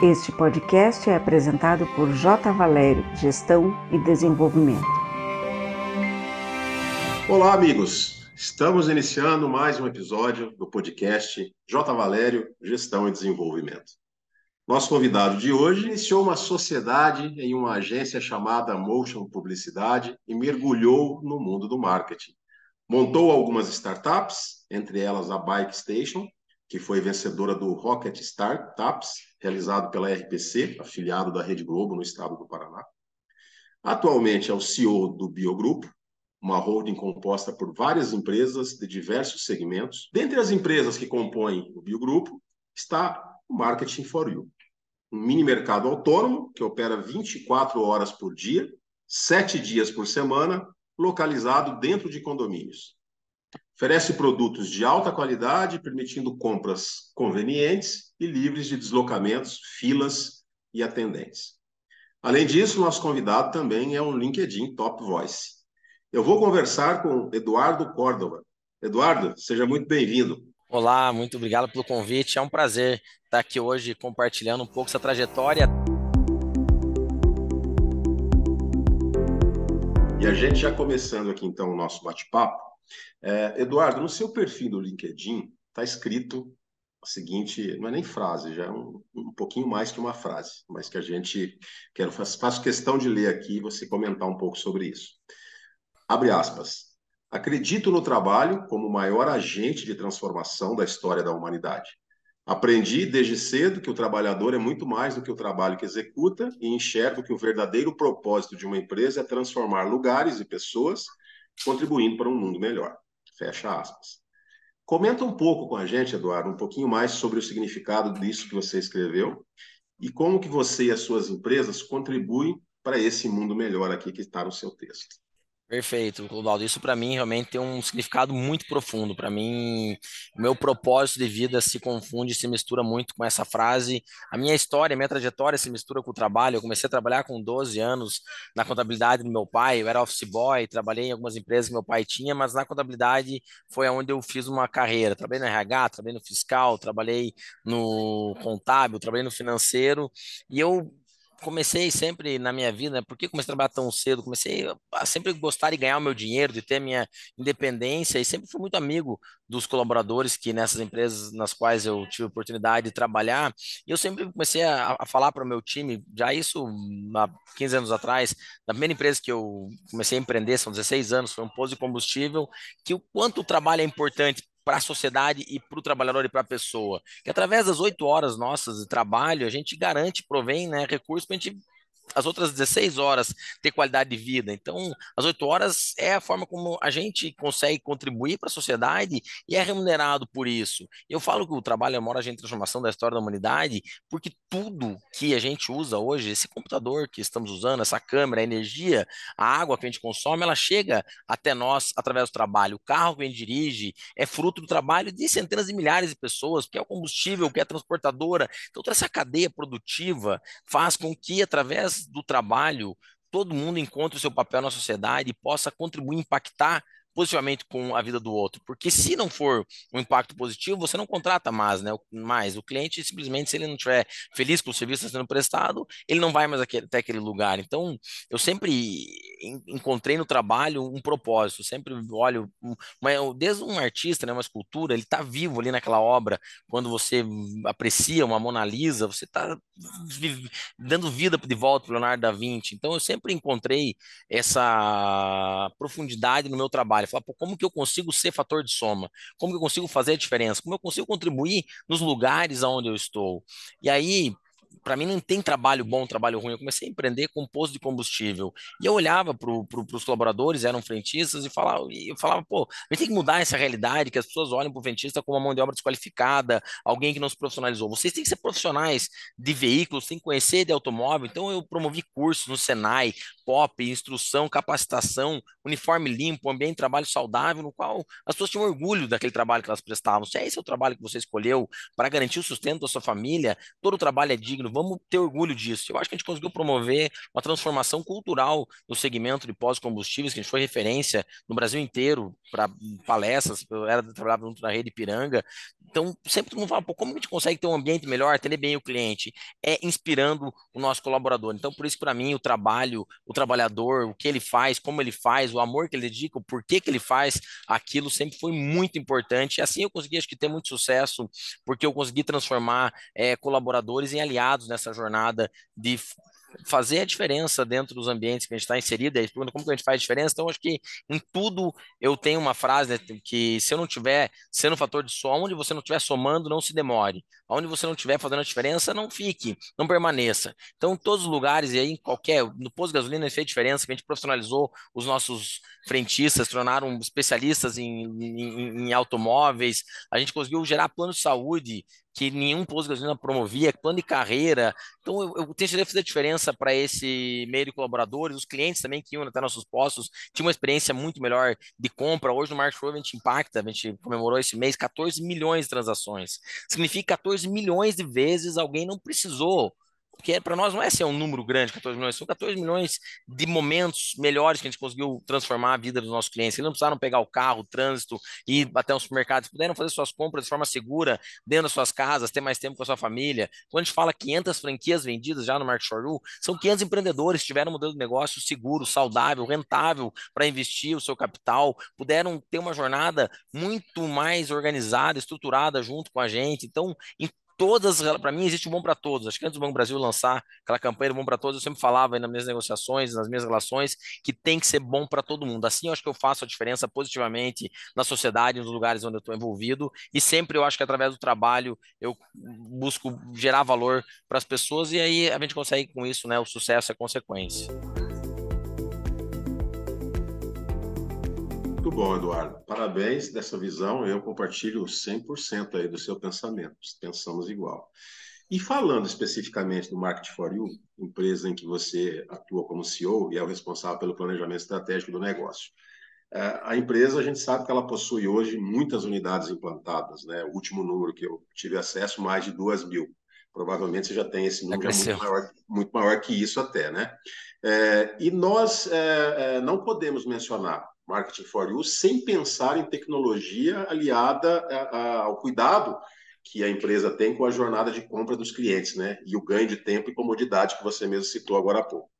Este podcast é apresentado por J. Valério, Gestão e Desenvolvimento. Olá, amigos. Estamos iniciando mais um episódio do podcast J. Valério, Gestão e Desenvolvimento. Nosso convidado de hoje iniciou uma sociedade em uma agência chamada Motion Publicidade e mergulhou no mundo do marketing. Montou algumas startups, entre elas a Bike Station, que foi vencedora do Rocket Startups, realizado pela RPC, afiliado da Rede Globo no estado do Paraná. Atualmente é o CEO do Biogrupo, uma holding composta por várias empresas de diversos segmentos. Dentre as empresas que compõem o Biogrupo está o Marketing for You, um mini mercado autônomo que opera 24 horas por dia, sete dias por semana, localizado dentro de condomínios. Oferece produtos de alta qualidade, permitindo compras convenientes e livres de deslocamentos, filas e atendentes. Além disso, nosso convidado também é um LinkedIn Top Voice. Eu vou conversar com Eduardo Córdova. Eduardo, seja muito bem-vindo. Olá, muito obrigado pelo convite. É um prazer estar aqui hoje compartilhando um pouco essa trajetória. E a gente já começando aqui então o nosso bate-papo, é, Eduardo, no seu perfil do LinkedIn está escrito a seguinte, não é nem frase, já é um, um pouquinho mais que uma frase, mas que a gente quero faço, questão de ler aqui e você comentar um pouco sobre isso. Abre aspas. Acredito no trabalho como o maior agente de transformação da história da humanidade. Aprendi desde cedo que o trabalhador é muito mais do que o trabalho que executa e enxergo que o verdadeiro propósito de uma empresa é transformar lugares e pessoas, contribuindo para um mundo melhor. Fecha aspas. Comenta um pouco com a gente, Eduardo, um pouquinho mais sobre o significado disso que você escreveu e como que você e as suas empresas contribuem para esse mundo melhor aqui que está no seu texto. Perfeito, Clodoaldo. Isso para mim realmente tem um significado muito profundo. Para mim, o meu propósito de vida se confunde, se mistura muito com essa frase. A minha história, a minha trajetória se mistura com o trabalho. Eu comecei a trabalhar com 12 anos na contabilidade do meu pai. Eu era office boy, trabalhei em algumas empresas que meu pai tinha, mas na contabilidade foi onde eu fiz uma carreira. Trabalhei no RH, trabalhei no fiscal, trabalhei no contábil, trabalhei no financeiro. E eu comecei sempre na minha vida, né? por que comecei a trabalhar tão cedo? Comecei a sempre gostar de ganhar o meu dinheiro, de ter a minha independência e sempre fui muito amigo dos colaboradores que nessas empresas nas quais eu tive oportunidade de trabalhar. E eu sempre comecei a, a falar para o meu time, já isso há 15 anos atrás, na primeira empresa que eu comecei a empreender, são 16 anos, foi um posto de combustível, que o quanto o trabalho é importante para a sociedade e para o trabalhador e para a pessoa. Que através das oito horas nossas de trabalho, a gente garante, provém né, recursos para a gente as outras 16 horas ter qualidade de vida. Então, as 8 horas é a forma como a gente consegue contribuir para a sociedade e é remunerado por isso. Eu falo que o trabalho é a maior agente de transformação da história da humanidade, porque tudo que a gente usa hoje, esse computador que estamos usando, essa câmera, a energia, a água que a gente consome, ela chega até nós através do trabalho. O carro que a gente dirige é fruto do trabalho de centenas de milhares de pessoas, que é o combustível, que é a transportadora. Então, toda essa cadeia produtiva faz com que, através do trabalho, todo mundo encontre o seu papel na sociedade e possa contribuir, impactar positivamente com a vida do outro. Porque se não for um impacto positivo, você não contrata mais, né? Mais. O cliente, simplesmente, se ele não estiver feliz com o serviço sendo prestado, ele não vai mais até aquele lugar. Então, eu sempre encontrei no trabalho um propósito. Sempre olho, uma, desde um artista, né, uma escultura, ele está vivo ali naquela obra. Quando você aprecia uma Mona Lisa, você está dando vida de volta para Leonardo da Vinci. Então, eu sempre encontrei essa profundidade no meu trabalho Falar, pô, como que eu consigo ser fator de soma? Como que eu consigo fazer a diferença? Como eu consigo contribuir nos lugares onde eu estou? E aí, para mim não tem trabalho bom, trabalho ruim. Eu comecei a empreender com posto de combustível. E eu olhava para pro, os colaboradores, eram frentistas, e falava, e eu falava, pô, a gente tem que mudar essa realidade, que as pessoas olham para o frentista como uma mão de obra desqualificada, alguém que não se profissionalizou. Vocês têm que ser profissionais de veículos, têm que conhecer de automóvel. Então eu promovi cursos no Senai, POP, instrução, capacitação, uniforme limpo, ambiente de trabalho saudável, no qual as pessoas tinham orgulho daquele trabalho que elas prestavam. Se é esse o trabalho que você escolheu para garantir o sustento da sua família, todo o trabalho é digno, vamos ter orgulho disso. Eu acho que a gente conseguiu promover uma transformação cultural no segmento de pós-combustíveis, que a gente foi referência no Brasil inteiro para palestras, eu era trabalhava junto na rede Piranga. Então, sempre todo mundo fala, como a gente consegue ter um ambiente melhor, atender bem o cliente? É inspirando o nosso colaborador. Então, por isso, para mim, o trabalho, o trabalhador, o que ele faz, como ele faz, o amor que ele dedica, o porquê que ele faz aquilo sempre foi muito importante. E assim eu consegui, acho que, ter muito sucesso, porque eu consegui transformar é, colaboradores em aliados nessa jornada de fazer a diferença dentro dos ambientes que a gente está inserido, aí como que a gente faz diferença, então acho que em tudo eu tenho uma frase né, que se eu não tiver sendo um fator de som, onde você não estiver somando, não se demore, onde você não estiver fazendo a diferença, não fique, não permaneça. Então, em todos os lugares, e aí em qualquer, no posto de gasolina fez diferença, que a gente profissionalizou os nossos frentistas, tornaram especialistas em, em, em automóveis, a gente conseguiu gerar plano de saúde que nenhum posto de gasolina promovia, plano de carreira. Então, eu, eu que fazer diferença para esse meio de colaboradores, os clientes também que iam até nossos postos, tinham uma experiência muito melhor de compra. Hoje no March Show a gente impacta, a gente comemorou esse mês 14 milhões de transações. Significa 14 milhões de vezes alguém não precisou porque para nós não é ser um número grande, 14 milhões, são 14 milhões de momentos melhores que a gente conseguiu transformar a vida dos nossos clientes. Eles não precisaram pegar o carro, o trânsito, ir até um supermercado, puderam fazer suas compras de forma segura, dentro das suas casas, ter mais tempo com a sua família. Quando a gente fala 500 franquias vendidas já no Market Shore são 500 empreendedores que tiveram um modelo de negócio seguro, saudável, rentável para investir o seu capital, puderam ter uma jornada muito mais organizada, estruturada junto com a gente. Então, todas, para mim, existe um bom para todos. Acho que antes do Banco Brasil lançar aquela campanha do bom para todos, eu sempre falava aí nas minhas negociações, nas minhas relações, que tem que ser bom para todo mundo. Assim, eu acho que eu faço a diferença positivamente na sociedade, nos lugares onde eu estou envolvido, e sempre eu acho que através do trabalho eu busco gerar valor para as pessoas, e aí a gente consegue com isso, né? O sucesso é consequência. Muito bom, Eduardo. Parabéns dessa visão. Eu compartilho 100% aí do seu pensamento. Pensamos igual. E falando especificamente do Market for You, empresa em que você atua como CEO e é o responsável pelo planejamento estratégico do negócio. É, a empresa, a gente sabe que ela possui hoje muitas unidades implantadas, né? O último número que eu tive acesso, mais de duas mil. Provavelmente você já tem esse número muito maior, muito maior, que isso até, né? É, e nós é, é não podemos mencionar Marketing for You, sem pensar em tecnologia aliada ao cuidado que a empresa tem com a jornada de compra dos clientes, né? E o ganho de tempo e comodidade que você mesmo citou agora há pouco.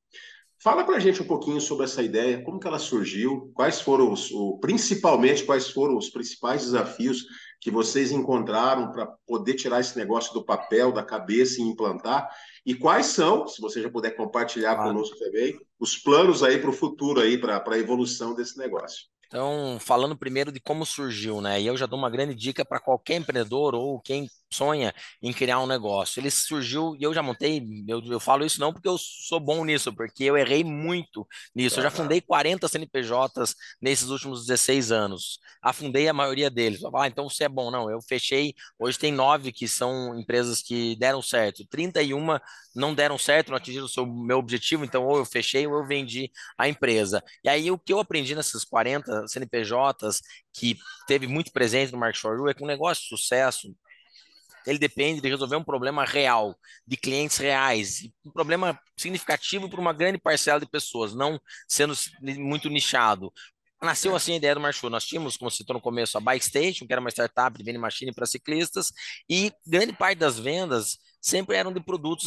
Fala para a gente um pouquinho sobre essa ideia, como que ela surgiu, quais foram os, o, principalmente quais foram os principais desafios que vocês encontraram para poder tirar esse negócio do papel, da cabeça e implantar, e quais são, se você já puder compartilhar claro. conosco também, os planos aí para o futuro aí para a evolução desse negócio. Então, falando primeiro de como surgiu, né? E eu já dou uma grande dica para qualquer empreendedor ou quem sonha em criar um negócio. Ele surgiu, e eu já montei, eu, eu falo isso não porque eu sou bom nisso, porque eu errei muito nisso. Eu já fundei 40 CNPJs nesses últimos 16 anos. Afundei a maioria deles. Ah, então você é bom. Não, eu fechei, hoje tem nove que são empresas que deram certo. 31 não deram certo, não atingiram o seu, meu objetivo, então ou eu fechei ou eu vendi a empresa. E aí o que eu aprendi nessas 40 CNPJs que teve muito presente no Mark Shore é que um negócio de sucesso ele depende de resolver um problema real, de clientes reais, um problema significativo para uma grande parcela de pessoas, não sendo muito nichado. Nasceu assim a ideia do Marchu. Nós tínhamos, como citou no começo, a Bike Station, que era uma startup de vending machine para ciclistas, e grande parte das vendas sempre eram de produtos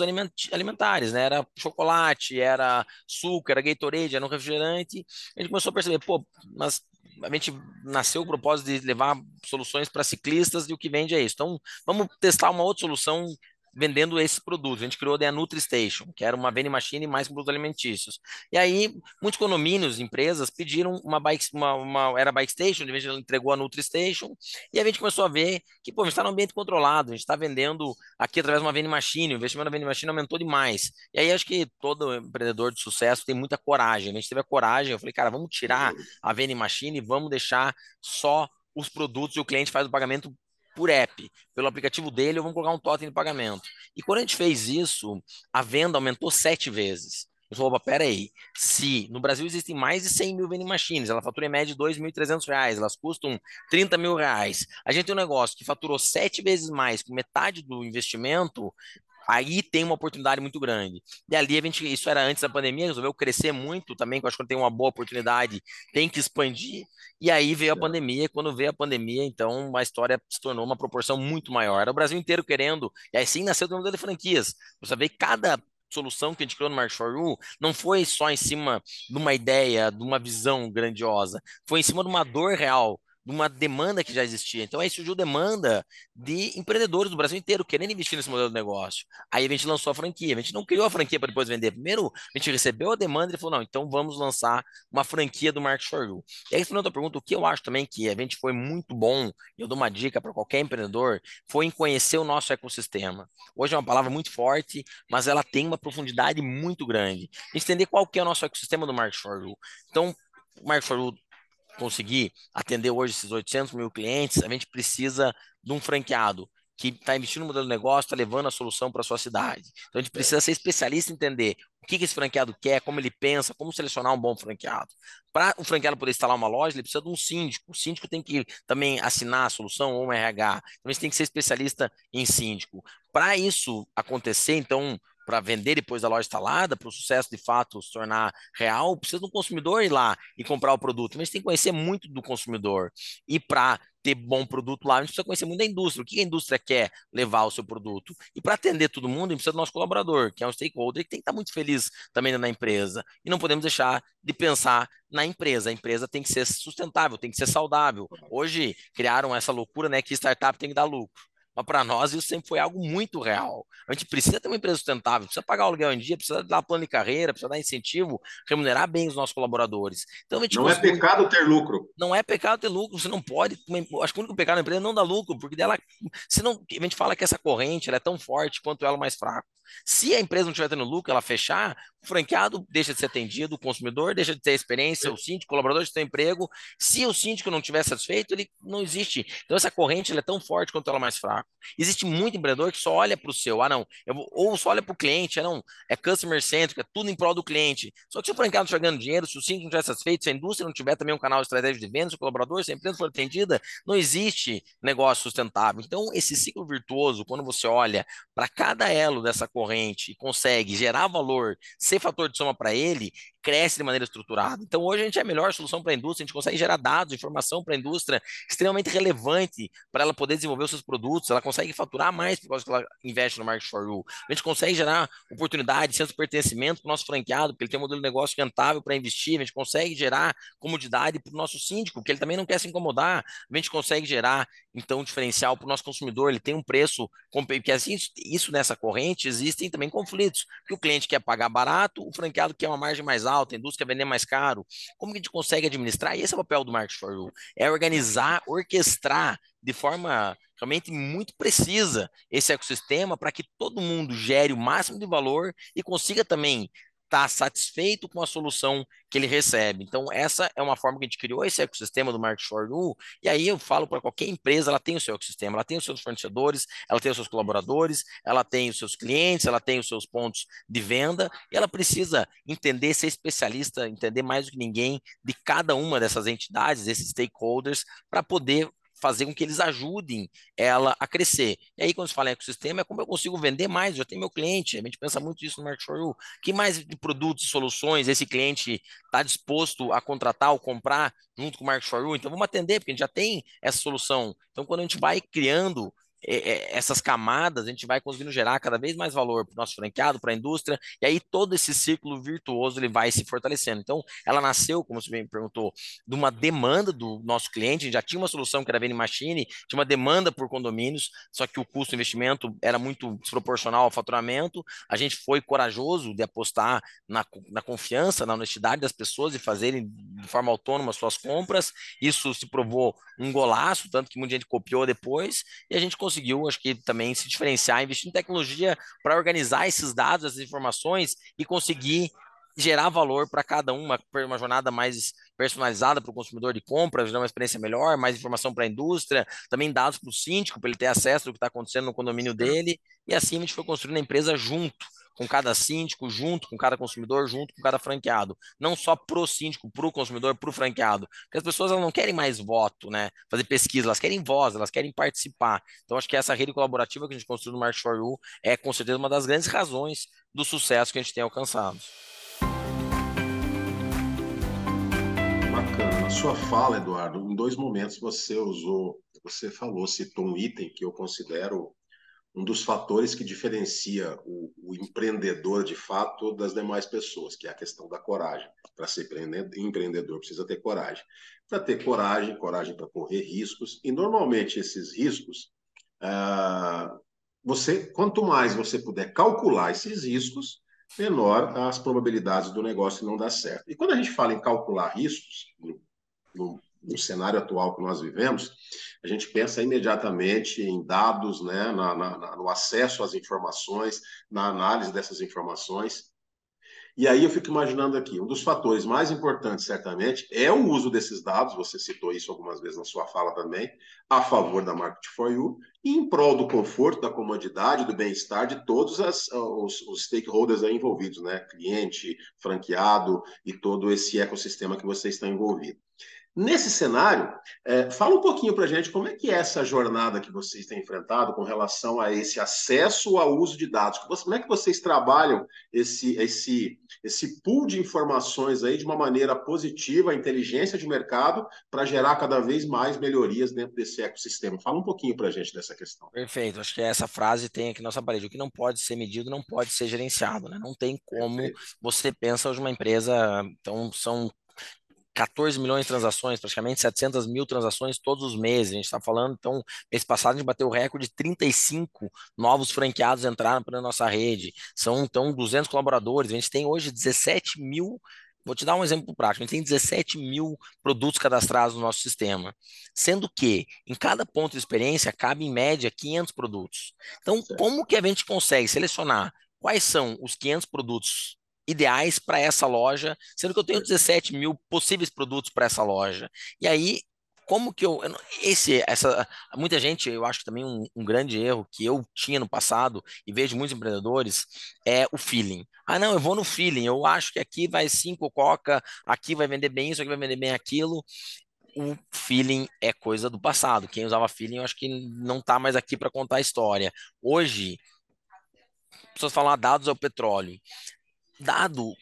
alimentares, né? Era chocolate, era suco, era Gatorade, era um refrigerante. A gente começou a perceber, pô, mas a gente nasceu o propósito de levar soluções para ciclistas e o que vende é isso. Então, vamos testar uma outra solução vendendo esses produtos. A gente criou a NutriStation, que era uma vending machine mais com produtos alimentícios. E aí, muitos condomínios, empresas, pediram uma bike, uma, uma era bike station, de vez ela entregou a NutriStation, e a gente começou a ver que, pô, a gente está no ambiente controlado, a gente está vendendo aqui através de uma vending machine, o investimento na vending machine aumentou demais. E aí, acho que todo empreendedor de sucesso tem muita coragem. A gente teve a coragem, eu falei, cara, vamos tirar a vending machine e vamos deixar só os produtos e o cliente faz o pagamento por app, pelo aplicativo dele, vamos colocar um totem de pagamento. E quando a gente fez isso, a venda aumentou sete vezes. Eu falei, opa, peraí, se no Brasil existem mais de 100 mil vending machines, ela fatura em média de 2.300 reais, elas custam 30 mil reais. A gente tem um negócio que faturou sete vezes mais, com metade do investimento, aí tem uma oportunidade muito grande. E ali a gente, isso era antes da pandemia, resolveu crescer muito também, que eu acho que tem uma boa oportunidade, tem que expandir. E aí veio a pandemia, e quando veio a pandemia, então a história se tornou uma proporção muito maior. Era o Brasil inteiro querendo, e aí sim nasceu o modelo de franquias. Você vê cada solução que a gente criou no Market for You não foi só em cima de uma ideia, de uma visão grandiosa, foi em cima de uma dor real de uma demanda que já existia. Então aí surgiu demanda de empreendedores do Brasil inteiro querendo investir nesse modelo de negócio. Aí a gente lançou a franquia. A gente não criou a franquia para depois vender. Primeiro, a gente recebeu a demanda e falou: não, então vamos lançar uma franquia do Market for You. E aí, respondendo a pergunta, o que eu acho também que a gente foi muito bom, e eu dou uma dica para qualquer empreendedor, foi em conhecer o nosso ecossistema. Hoje é uma palavra muito forte, mas ela tem uma profundidade muito grande. Entender qual que é o nosso ecossistema do Market for You. Então, for You conseguir atender hoje esses 800 mil clientes, a gente precisa de um franqueado que está investindo no modelo de negócio, está levando a solução para a sua cidade. Então a gente precisa ser especialista em entender o que, que esse franqueado quer, como ele pensa, como selecionar um bom franqueado. Para o franqueado poder instalar uma loja, ele precisa de um síndico. O síndico tem que também assinar a solução ou um RH. Então a gente tem que ser especialista em síndico. Para isso acontecer, então, para vender depois da loja instalada, para o sucesso de fato se tornar real, precisa do consumidor ir lá e comprar o produto. Mas tem que conhecer muito do consumidor. E para ter bom produto lá, a gente precisa conhecer muito da indústria, o que a indústria quer levar o seu produto. E para atender todo mundo, a gente precisa do nosso colaborador, que é um stakeholder que tem que estar muito feliz também na empresa. E não podemos deixar de pensar na empresa. A empresa tem que ser sustentável, tem que ser saudável. Hoje criaram essa loucura, né, que startup tem que dar lucro. Mas para nós isso sempre foi algo muito real. A gente precisa ter uma empresa sustentável, precisa pagar o aluguel em dia, precisa dar plano de carreira, precisa dar incentivo, remunerar bem os nossos colaboradores. Então, não é pecado ter lucro. Não é pecado ter lucro, você não pode. Acho que o único pecado da empresa é não dar lucro, porque dela. Se não, a gente fala que essa corrente é tão forte quanto ela mais fraco. Se a empresa não estiver tendo lucro, ela fechar, o franqueado deixa de ser atendido, o consumidor deixa de ter experiência, o síndico, o colaborador de ter emprego. Se o síndico não estiver satisfeito, ele não existe. Então, essa corrente é tão forte quanto ela mais fraca. Existe muito empreendedor que só olha para o seu, ah, não, vou, ou só olha para o cliente, ah, não, é customer centric, é tudo em prol do cliente. Só que se o franqueado não estiver ganhando dinheiro, se o síndico não estiver satisfeito, se a indústria não tiver também um canal de venda, se o colaborador, se a empresa for atendida, não existe negócio sustentável. Então, esse ciclo virtuoso, quando você olha para cada elo dessa corrente e consegue gerar valor, ser fator de soma para ele, cresce de maneira estruturada. Então, hoje a gente é a melhor solução para a indústria, a gente consegue gerar dados, informação para a indústria extremamente relevante para ela poder desenvolver os seus produtos, ela consegue faturar mais por causa que ela investe no Market for You. A gente consegue gerar oportunidade, senso de pertencimento para o nosso franqueado, porque ele tem um modelo de negócio rentável para investir, a gente consegue gerar comodidade para o nosso síndico, porque ele também não quer se incomodar, a gente consegue gerar, então, diferencial para o nosso consumidor, ele tem um preço, porque assim, isso nessa corrente, existem também conflitos, que o cliente quer pagar barato, o franqueado quer uma margem mais alta, a indústria quer vender mais caro. Como que a gente consegue administrar? E esse é o papel do Market for You, é organizar, orquestrar de forma realmente muito precisa esse ecossistema para que todo mundo gere o máximo de valor e consiga também está satisfeito com a solução que ele recebe. Então, essa é uma forma que a gente criou esse ecossistema do Market for You, e aí eu falo para qualquer empresa, ela tem o seu ecossistema, ela tem os seus fornecedores, ela tem os seus colaboradores, ela tem os seus clientes, ela tem os seus pontos de venda, e ela precisa entender, ser especialista, entender mais do que ninguém de cada uma dessas entidades, desses stakeholders, para poder fazer com que eles ajudem ela a crescer. E aí, quando se fala em ecossistema, é como eu consigo vender mais, já tem meu cliente, a gente pensa muito isso no Market for You. Que mais de produtos e soluções esse cliente está disposto a contratar ou comprar junto com o Market for You? Então, vamos atender, porque a gente já tem essa solução. Então, quando a gente vai criando essas camadas, a gente vai conseguindo gerar cada vez mais valor para o nosso franqueado, para a indústria, e aí todo esse ciclo virtuoso ele vai se fortalecendo. Então, ela nasceu, como você me perguntou, de uma demanda do nosso cliente, já tinha uma solução que era vending machine, tinha uma demanda por condomínios, só que o custo do investimento era muito desproporcional ao faturamento, a gente foi corajoso de apostar na, na confiança, na honestidade das pessoas e fazerem de forma autônoma suas compras, isso se provou um golaço, tanto que muita gente copiou depois, e a gente conseguiu conseguiu, acho que também se diferenciar, investir em tecnologia para organizar esses dados, essas informações e conseguir gerar valor para cada uma, uma jornada mais personalizada para o consumidor de compra, gerar uma experiência melhor, mais informação para a indústria, também dados para o síndico, para ele ter acesso ao que está acontecendo no condomínio dele, e assim a gente foi construindo a empresa junto com cada síndico, junto com cada consumidor, junto com cada franqueado. Não só pro síndico, pro consumidor, pro franqueado. Porque as pessoas elas não querem mais voto, né? Fazer pesquisa, elas querem voz, elas querem participar. Então, acho que essa rede colaborativa que a gente construiu no Market for You é, com certeza, uma das grandes razões do sucesso que a gente tem alcançado. Bacana. Na sua fala, Eduardo, em dois momentos você usou, você falou, citou um item que eu considero um dos fatores que diferencia o, o, empreendedor de fato das demais pessoas, que é a questão da coragem. Para ser empreendedor precisa ter coragem. Para ter coragem, coragem para correr riscos, e normalmente esses riscos, ah, você, quanto mais você puder calcular esses riscos, menor as probabilidades do negócio não dar certo. E quando a gente fala em calcular riscos, no, no no cenário atual que nós vivemos, a gente pensa imediatamente em dados, né, na, na, no acesso às informações, na análise dessas informações. E aí eu fico imaginando aqui, um dos fatores mais importantes, certamente, é o uso desses dados, você citou isso algumas vezes na sua fala também, a favor da Market for You, e em prol do conforto, da comodidade, do bem-estar de todos as, os, os, stakeholders envolvidos, né? Cliente, franqueado e todo esse ecossistema que você está envolvido. Nesse cenário, é, fala um pouquinho para a gente como é que é essa jornada que vocês têm enfrentado com relação a esse acesso ao uso de dados. Como é que vocês trabalham esse, esse, esse pool de informações aí de uma maneira positiva, a inteligência de mercado, para gerar cada vez mais melhorias dentro desse ecossistema? Fala um pouquinho para a gente dessa questão. Perfeito. Acho que essa frase tem aqui na nossa parede. O que não pode ser medido não pode ser gerenciado. Né? Não tem como Perfeito. você pensa hoje uma empresa, então são 14 milhões de transações, praticamente 700 mil transações todos os meses. A gente está falando, então, mês passado a gente bateu o recorde de 35 novos franqueados entraram para a nossa rede. São, então, 200 colaboradores. A gente tem hoje 17 mil Vou te dar um exemplo prático. A gente tem 17 mil produtos cadastrados no nosso sistema, sendo que em cada ponto de experiência cabe em média 500 produtos. Então, como que a gente consegue selecionar quais são os 500 produtos ideais para essa loja, sendo que eu tenho 17 mil possíveis produtos para essa loja. E aí, como que eu. Esse, essa, muita gente, eu acho que também um, um, grande erro que eu tinha no passado e vejo muitos empreendedores é o feeling. Ah, não, eu vou no feeling, eu acho que aqui vai cinco coca, aqui vai vender bem isso, aqui vai vender bem aquilo. O feeling é coisa do passado. Quem usava feeling, eu acho que não está mais aqui para contar a história. Hoje, pessoas falam ah, dados ao petróleo dado,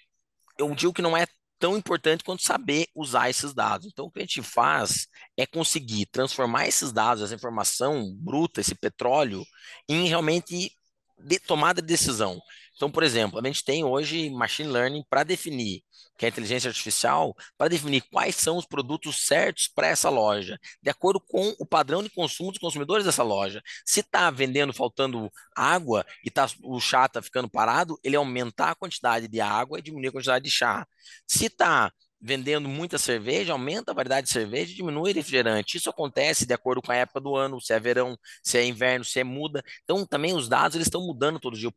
eu digo que não é tão importante quanto saber usar esses dados. Então, o que a gente faz é conseguir transformar esses dados, essa informação bruta, esse petróleo, em realmente de tomada de decisão. Então, por exemplo, a gente tem hoje machine learning para definir, que é inteligência artificial, para definir quais são os produtos certos para essa loja, de acordo com o padrão de consumo dos consumidores dessa loja. Se está vendendo faltando água e tá, o chá está ficando parado, ele aumentar a quantidade de água e diminuir a quantidade de chá. Se está vendendo muita cerveja, aumenta a variedade de cerveja e diminui refrigerante. Isso acontece de acordo com a época do ano, se é verão, se é inverno, se é muda. Então, também os dados eles estão mudando todo dia.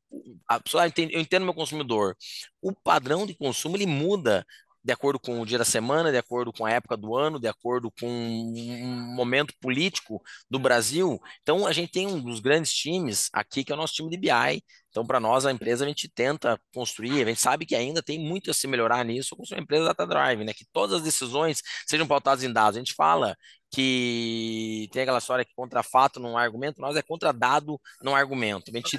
A pessoa, eu entendo meu consumidor. O padrão de consumo ele muda de acordo com o dia da semana, de acordo com a época do ano, de acordo com um momento político do Brasil. Então, a gente tem um dos grandes times aqui, que é o nosso time de BI. Então, para nós, a empresa, a gente tenta construir, a gente sabe que ainda tem muito a se melhorar nisso com a empresa Data Drive, né? Que todas as decisões sejam pautadas em dados. A gente fala que tem aquela história que contra fato não há argumento, nós é contra dado não há argumento. A gente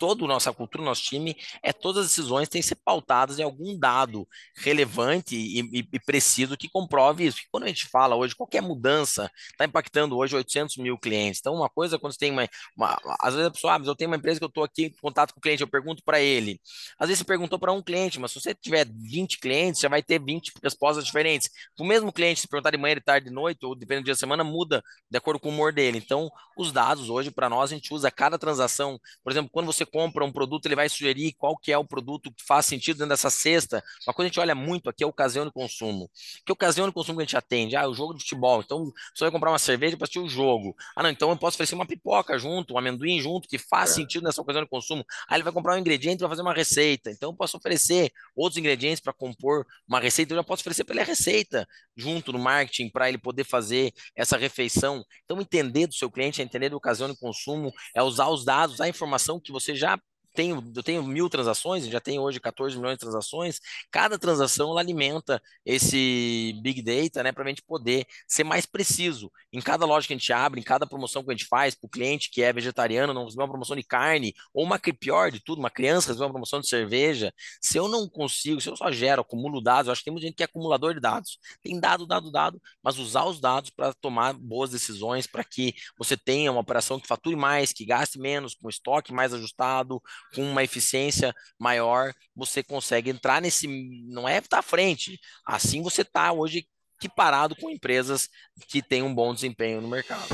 toda a nossa cultura, nosso time, é todas as decisões têm que ser pautadas em algum dado relevante e, e, e preciso que comprove isso. Quando a gente fala hoje, qualquer mudança está impactando hoje 800 mil clientes. Então, uma coisa, quando você tem uma. uma às vezes a pessoa, ah, eu tenho uma empresa que eu estou aqui em contato com o cliente, eu pergunto para ele. Às vezes você perguntou para um cliente, mas se você tiver 20 clientes, já vai ter 20 respostas diferentes. O mesmo cliente, se perguntar de manhã, de tarde, de noite, ou dependendo do dia da semana, muda de acordo com o humor dele. Então, os dados hoje, para nós, a gente usa cada transação. Por exemplo, quando você compra um produto, ele vai sugerir qual que é o produto que faz sentido dentro dessa cesta. Uma coisa que a gente olha muito aqui é a ocasião de consumo. Que ocasião de consumo que a gente atende? Ah, o jogo de futebol. Então, você vai comprar uma cerveja para assistir o jogo. Ah, não, então eu posso oferecer uma pipoca junto, um amendoim junto, que faz é. sentido nessa ocasião de consumo. Aí ele vai comprar um ingrediente para fazer uma receita. Então, eu posso oferecer outros ingredientes para compor uma receita. Eu já posso oferecer para ele a receita junto no marketing para ele poder fazer essa refeição. Então, entender do seu cliente, é entender da ocasião de consumo, é usar os dados, a informação que você já tenho, eu tenho mil transações, já tenho hoje 14 milhões de transações, cada transação ela alimenta esse Big Data, né, para a gente poder ser mais preciso. Em cada loja que a gente abre, em cada promoção que a gente faz para o cliente que é vegetariano, não receber uma promoção de carne, ou uma pior de tudo, uma criança receber uma promoção de cerveja, se eu não consigo, se eu só gero, acumulo dados, eu acho que tem muita gente que é acumulador de dados. Tem dado, dado, dado, mas usar os dados para tomar boas decisões, para que você tenha uma operação que fature mais, que gaste menos, com estoque mais ajustado, com uma eficiência maior, você consegue entrar nesse. Não é estar à frente. Assim você está hoje equiparado com empresas que têm um bom desempenho no mercado.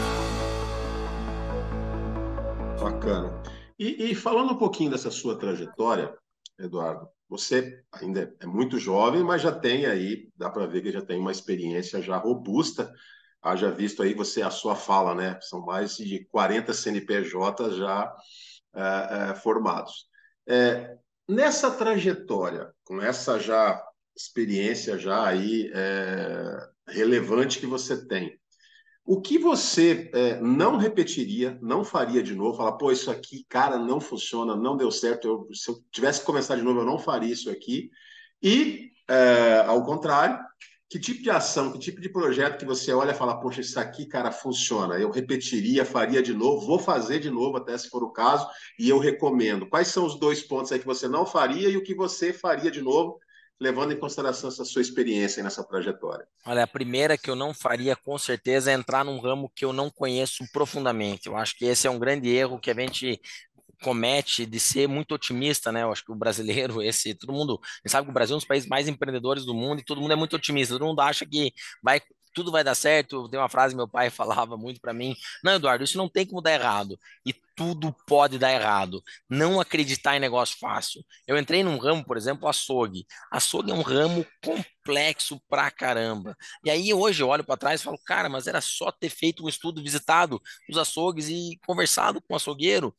Bacana. E, e falando um pouquinho dessa sua trajetória, Eduardo, você ainda é muito jovem, mas já tem aí, dá para ver que já tem uma experiência já robusta. Haja visto aí você a sua fala, né? São mais de 40 CNPJ já é, formados. É, nessa trajetória, com essa já experiência já aí é, relevante que você tem, o que você é, não repetiria, não faria de novo? Falar, pô, isso aqui, cara, não funciona, não deu certo. Eu, se eu tivesse que começar de novo, eu não faria isso aqui. E, é, ao contrário, que tipo de ação, que tipo de projeto que você olha e fala, poxa, isso aqui, cara, funciona. Eu repetiria, faria de novo, vou fazer de novo, até se for o caso, e eu recomendo. Quais são os dois pontos aí que você não faria e o que você faria de novo levando em consideração essa sua experiência nessa trajetória? Olha, a primeira que eu não faria com certeza é entrar num ramo que eu não conheço profundamente. Eu acho que esse é um grande erro que a gente comete de ser muito otimista, né? Eu acho que o brasileiro, esse, todo mundo, sabe que o Brasil é um dos países mais empreendedores do mundo e todo mundo é muito otimista. Todo mundo acha que vai tudo vai dar certo. Tem uma frase que meu pai falava muito para mim: Não, Eduardo, isso não tem como dar errado. E tudo pode dar errado. Não acreditar em negócio fácil. Eu entrei num ramo, por exemplo, açougue. Açougue é um ramo complexo pra caramba. E aí hoje eu olho para trás e falo: Cara, mas era só ter feito um estudo, visitado os açougues e conversado com o açougueiro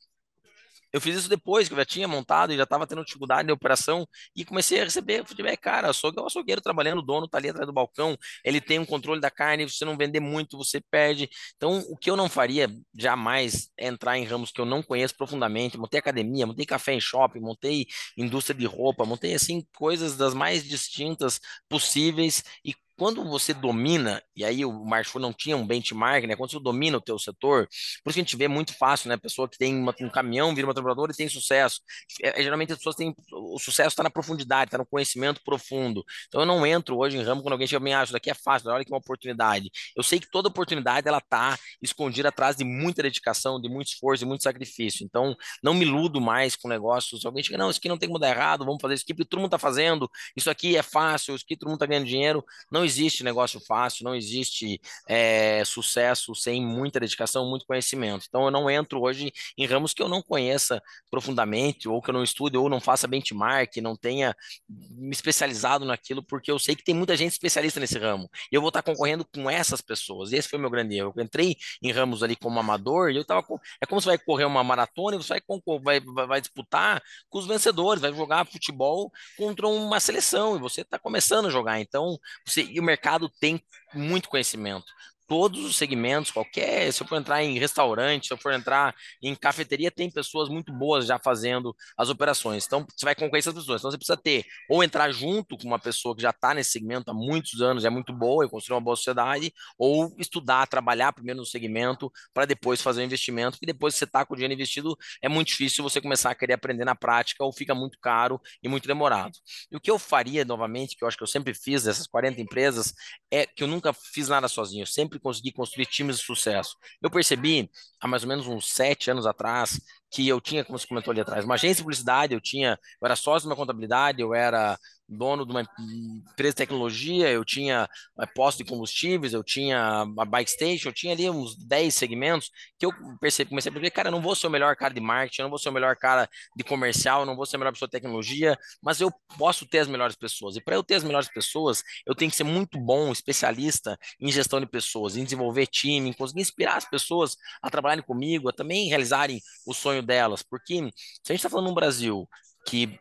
eu fiz isso depois que eu já tinha montado e já estava tendo dificuldade de operação e comecei a receber feedback. Cara, açougue é açougueiro trabalhando, o dono está ali atrás do balcão, ele tem um controle da carne, se você não vender muito, você perde. Então, o que eu não faria jamais é entrar em ramos que eu não conheço profundamente. Montei academia, montei café em shopping, montei indústria de roupa, montei assim coisas das mais distintas possíveis e quando você domina, e aí o Marshall não tinha um benchmark, né? Quando você domina o teu setor, por isso que a gente vê muito fácil, né? Pessoa que tem uma, um caminhão, vira uma transportadora e tem sucesso. É, é, geralmente as pessoas têm, o sucesso está na profundidade, está no conhecimento profundo. Então eu não entro hoje em ramo quando alguém chega e me acha, daqui é fácil, olha que uma oportunidade. Eu sei que toda oportunidade ela está escondida atrás de muita dedicação, de muito esforço, de muito sacrifício. Então não me iludo mais com negócios. Alguém chega, não, isso aqui não tem como dar errado, vamos fazer isso aqui, porque todo mundo está fazendo, isso aqui é fácil, isso aqui todo mundo está ganhando dinheiro. Não existe negócio fácil, não existe é, sucesso sem muita dedicação, muito conhecimento. Então, eu não entro hoje em ramos que eu não conheça profundamente, ou que eu não estude, ou não faça benchmark, não tenha me especializado naquilo, porque eu sei que tem muita gente especialista nesse ramo. E eu vou estar concorrendo com essas pessoas. Esse foi o meu grande erro. Eu entrei em ramos ali como amador, e eu estava com... É como você vai correr uma maratona e você vai, vai, vai disputar com os vencedores, vai jogar futebol contra uma seleção, e você está começando a jogar. Então, você... e o mercado tem muito conhecimento todos os segmentos, qualquer, se eu for entrar em restaurante, se eu for entrar em cafeteria, tem pessoas muito boas já fazendo as operações. Então, você vai concorrer essas pessoas. Então, você precisa ter, ou entrar junto com uma pessoa que já está nesse segmento há muitos anos, é muito boa e construir uma boa sociedade, ou estudar, trabalhar primeiro no segmento, para depois fazer o investimento, que depois você está com o dinheiro investido, é muito difícil você começar a querer aprender na prática, ou fica muito caro e muito demorado. E o que eu faria, novamente, que eu acho que eu sempre fiz dessas 40 empresas, é que eu nunca fiz nada sozinho, eu sempre consegui construir times de sucesso. Eu percebi, há mais ou menos uns sete anos atrás, que eu tinha, como você comentou ali atrás, uma agência de publicidade, eu tinha, eu era sócio de uma contabilidade, eu era dono de uma empresa de tecnologia, eu tinha é, posto de combustíveis, eu tinha a bike station, eu tinha ali uns 10 segmentos que eu percebi, comecei a perceber, cara, eu não vou ser o melhor cara de marketing, eu não vou ser o melhor cara de comercial, eu não vou ser a melhor pessoa de tecnologia, mas eu posso ter as melhores pessoas. E para eu ter as melhores pessoas, eu tenho que ser muito bom, especialista em gestão de pessoas, em desenvolver time, em conseguir inspirar as pessoas a trabalharem comigo, a também realizarem o sonho delas, porque se a gente está falando num Brasil que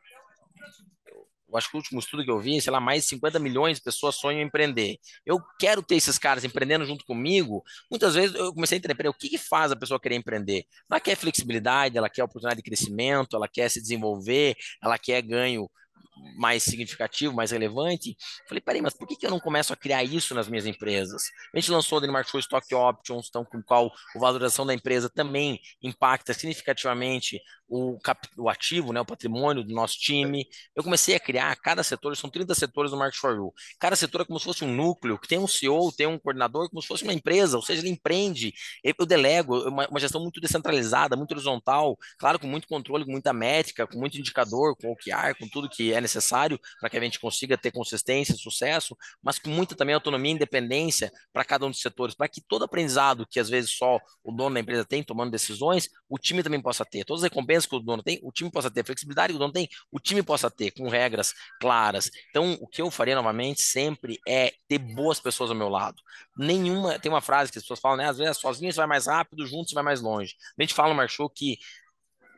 eu acho que o último estudo que eu vi, sei lá, mais de 50 milhões de pessoas sonham em empreender. Eu quero ter esses caras empreendendo junto comigo. Muitas vezes eu comecei a entender, o que, que faz a pessoa querer empreender? Ela quer flexibilidade, ela quer oportunidade de crescimento, ela quer se desenvolver, ela quer ganho mais significativo, mais relevante. Falei, peraí, mas por que, que eu não começo a criar isso nas minhas empresas? A gente lançou o Danimark Show Stock Options, então, com o qual a valorização da empresa também impacta significativamente o, cap, o ativo, né, o patrimônio do nosso time. Eu comecei a criar cada setor, são 30 setores no Market for You. Cada setor é como se fosse um núcleo, que tem um CEO, tem um coordenador, como se fosse uma empresa, ou seja, ele empreende. Eu delego, é uma, uma gestão muito descentralizada, muito horizontal, claro, com muito controle, com muita métrica, com muito indicador, com OKR, com tudo que é necessário para que a gente consiga ter consistência, sucesso, mas com muita também autonomia e independência para cada um dos setores, para que todo aprendizado que às vezes só o dono da empresa tem tomando decisões, o time também possa ter. Todas as recompensas que o dono tem, o time possa ter. Flexibilidade que o dono tem, o time possa ter, com regras claras. Então, o que eu faria novamente sempre é ter boas pessoas ao meu lado. Nenhuma. Tem uma frase que as pessoas falam, né? Às vezes sozinho você vai mais rápido, junto você vai mais longe. A gente fala Marchou que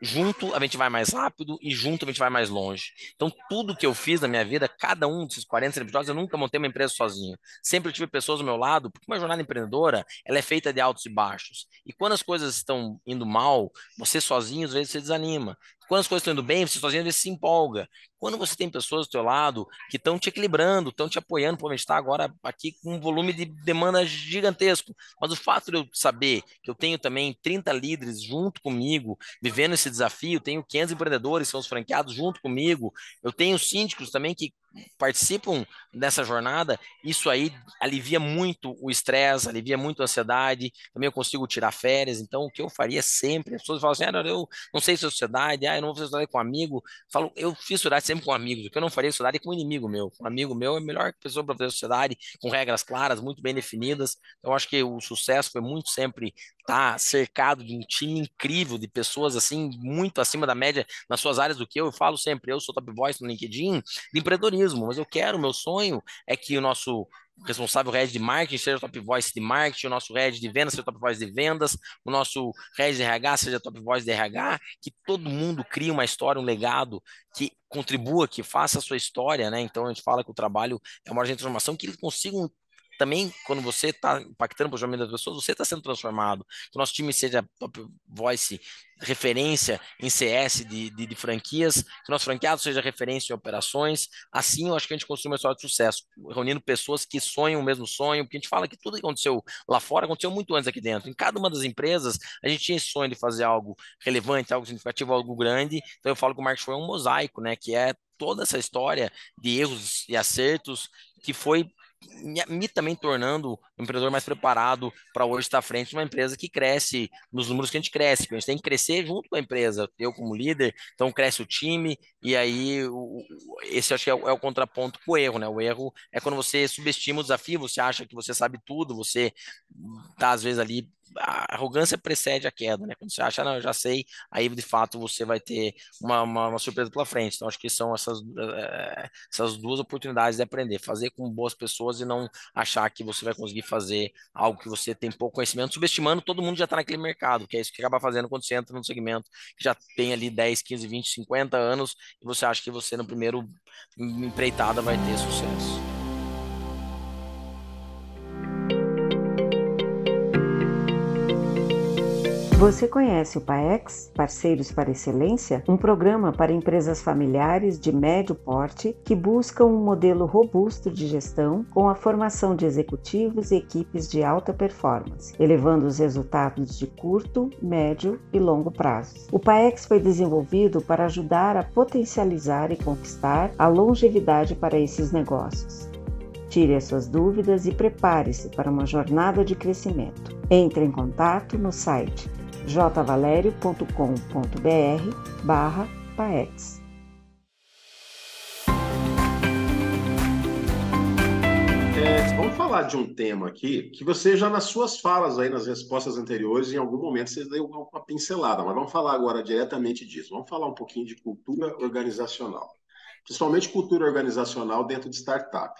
junto a gente vai mais rápido e junto a gente vai mais longe. Então, tudo que eu fiz na minha vida, cada um desses 40 episódios, eu nunca montei uma empresa sozinho. Sempre tive pessoas ao meu lado, porque uma jornada empreendedora, ela é feita de altos e baixos. E quando as coisas estão indo mal, você sozinho, às vezes, você desanima. Quando as coisas estão indo bem, você sozinho às vezes se empolga. Quando você tem pessoas do teu lado que estão te equilibrando, estão te apoiando, por está agora aqui com um volume de demanda gigantesco. Mas o fato de eu saber que eu tenho também 30 líderes junto comigo, vivendo esse desafio, tenho 500 empreendedores, são os franqueados junto comigo, eu tenho síndicos também que participam dessa jornada, isso aí alivia muito o estresse, alivia muito a ansiedade, também eu consigo tirar férias, então o que eu faria sempre, as pessoas falam assim, ah, eu não sei se é sociedade, ah, eu não vou fazer sociedade com um amigo, falo, eu fiz sociedade sempre com amigos, o que eu não faria é com um inimigo meu, um amigo meu é a melhor pessoa para fazer sociedade, com regras claras, muito bem definidas, então eu acho que o sucesso foi muito sempre estar tá cercado de um time incrível, de pessoas assim, muito acima da média nas suas áreas do que eu, eu falo sempre, eu sou top voice no LinkedIn, de empreendedorismo, mas eu quero, meu sonho é que o nosso responsável head de marketing seja top voice de marketing, o nosso head de vendas seja top voice de vendas, o nosso head de RH seja top voice de RH, que todo mundo crie uma história, um legado que contribua, que faça a sua história, né? Então a gente fala que o trabalho é uma transformação que eles consigam também, quando você está impactando o posicionamento das pessoas, você está sendo transformado. Que o nosso time seja top voice, referência em CS de, de, de, franquias, que o nosso franqueado seja referência em operações. Assim, eu acho que a gente construiu uma história de sucesso, reunindo pessoas que sonham o mesmo sonho, porque a gente fala que tudo que aconteceu lá fora aconteceu muito antes aqui dentro. Em cada uma das empresas, a gente tinha esse sonho de fazer algo relevante, algo significativo, algo grande. Então, eu falo que o marketing foi um mosaico, né? Que é toda essa história de erros e acertos que foi me também tornando um empreendedor mais preparado para hoje estar à frente de uma empresa que cresce nos números que a gente cresce, a gente tem que crescer junto com a empresa, eu como líder, então cresce o time, e aí o, esse acho que é o, é o contraponto com o erro, né? O erro é quando você subestima o desafio, você acha que você sabe tudo, você tá às vezes ali a arrogância precede a queda, né? Quando você acha, não, eu já sei, aí de fato você vai ter uma, uma, uma surpresa pela frente. Então, acho que são essas, é, essas duas oportunidades de aprender, fazer com boas pessoas e não achar que você vai conseguir fazer algo que você tem pouco conhecimento, subestimando todo mundo já está naquele mercado, que é isso que acaba fazendo quando você entra no segmento que já tem ali 10, 15, 20, 50 anos e você acha que você no primeiro empreitada vai ter sucesso. Você conhece o PAEX, Parceiros para Excelência? Um programa para empresas familiares de médio porte que buscam um modelo robusto de gestão com a formação de executivos e equipes de alta performance, elevando os resultados de curto, médio e longo prazo. O PAEX foi desenvolvido para ajudar a potencializar e conquistar a longevidade para esses negócios. Tire as suas dúvidas e prepare-se para uma jornada de crescimento. Entre em contato no site jvalerio.com.br barra paex. É, vamos falar de um tema aqui que você já nas suas falas aí, nas respostas anteriores, em algum momento você deu uma pincelada, mas vamos falar agora diretamente disso. Vamos falar um pouquinho de cultura organizacional. principalmente cultura organizacional dentro de startup.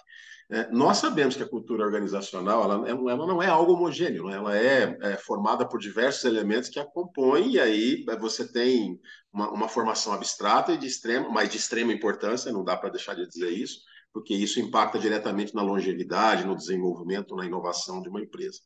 É, nós sabemos que a cultura organizacional ela, ela não é algo homogêneo, né? ela é, é, formada por diversos elementos que a compõem, e aí é, você tem uma, uma formação abstrata e de extrema, mas de extrema importância, não dá para deixar de dizer isso, porque isso impacta diretamente na longevidade, no desenvolvimento, na inovação de uma empresa.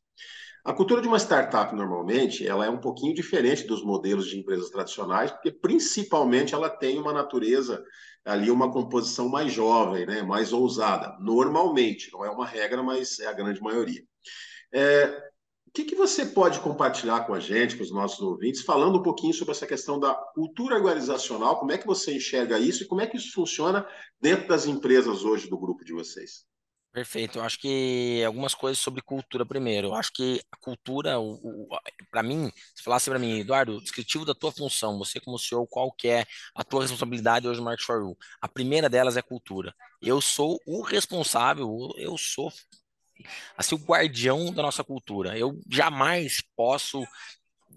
A cultura de uma startup, normalmente, ela é um pouquinho diferente dos modelos de empresas tradicionais, porque principalmente ela tem uma natureza ali, uma composição mais jovem, né, mais ousada. Normalmente, não é uma regra, mas é a grande maioria. É, o que, que você pode compartilhar com a gente, com os nossos ouvintes, falando um pouquinho sobre essa questão da cultura organizacional, como é que você enxerga isso e como é que isso funciona dentro das empresas hoje do grupo de vocês? Perfeito. Eu acho que algumas coisas sobre cultura primeiro. Eu acho que a cultura, para mim, se falasse para mim, Eduardo, descritivo da tua função, você como CEO, qual que é a tua responsabilidade hoje no Market for You? A primeira delas é cultura. Eu sou o responsável, eu sou assim o guardião da nossa cultura. Eu jamais posso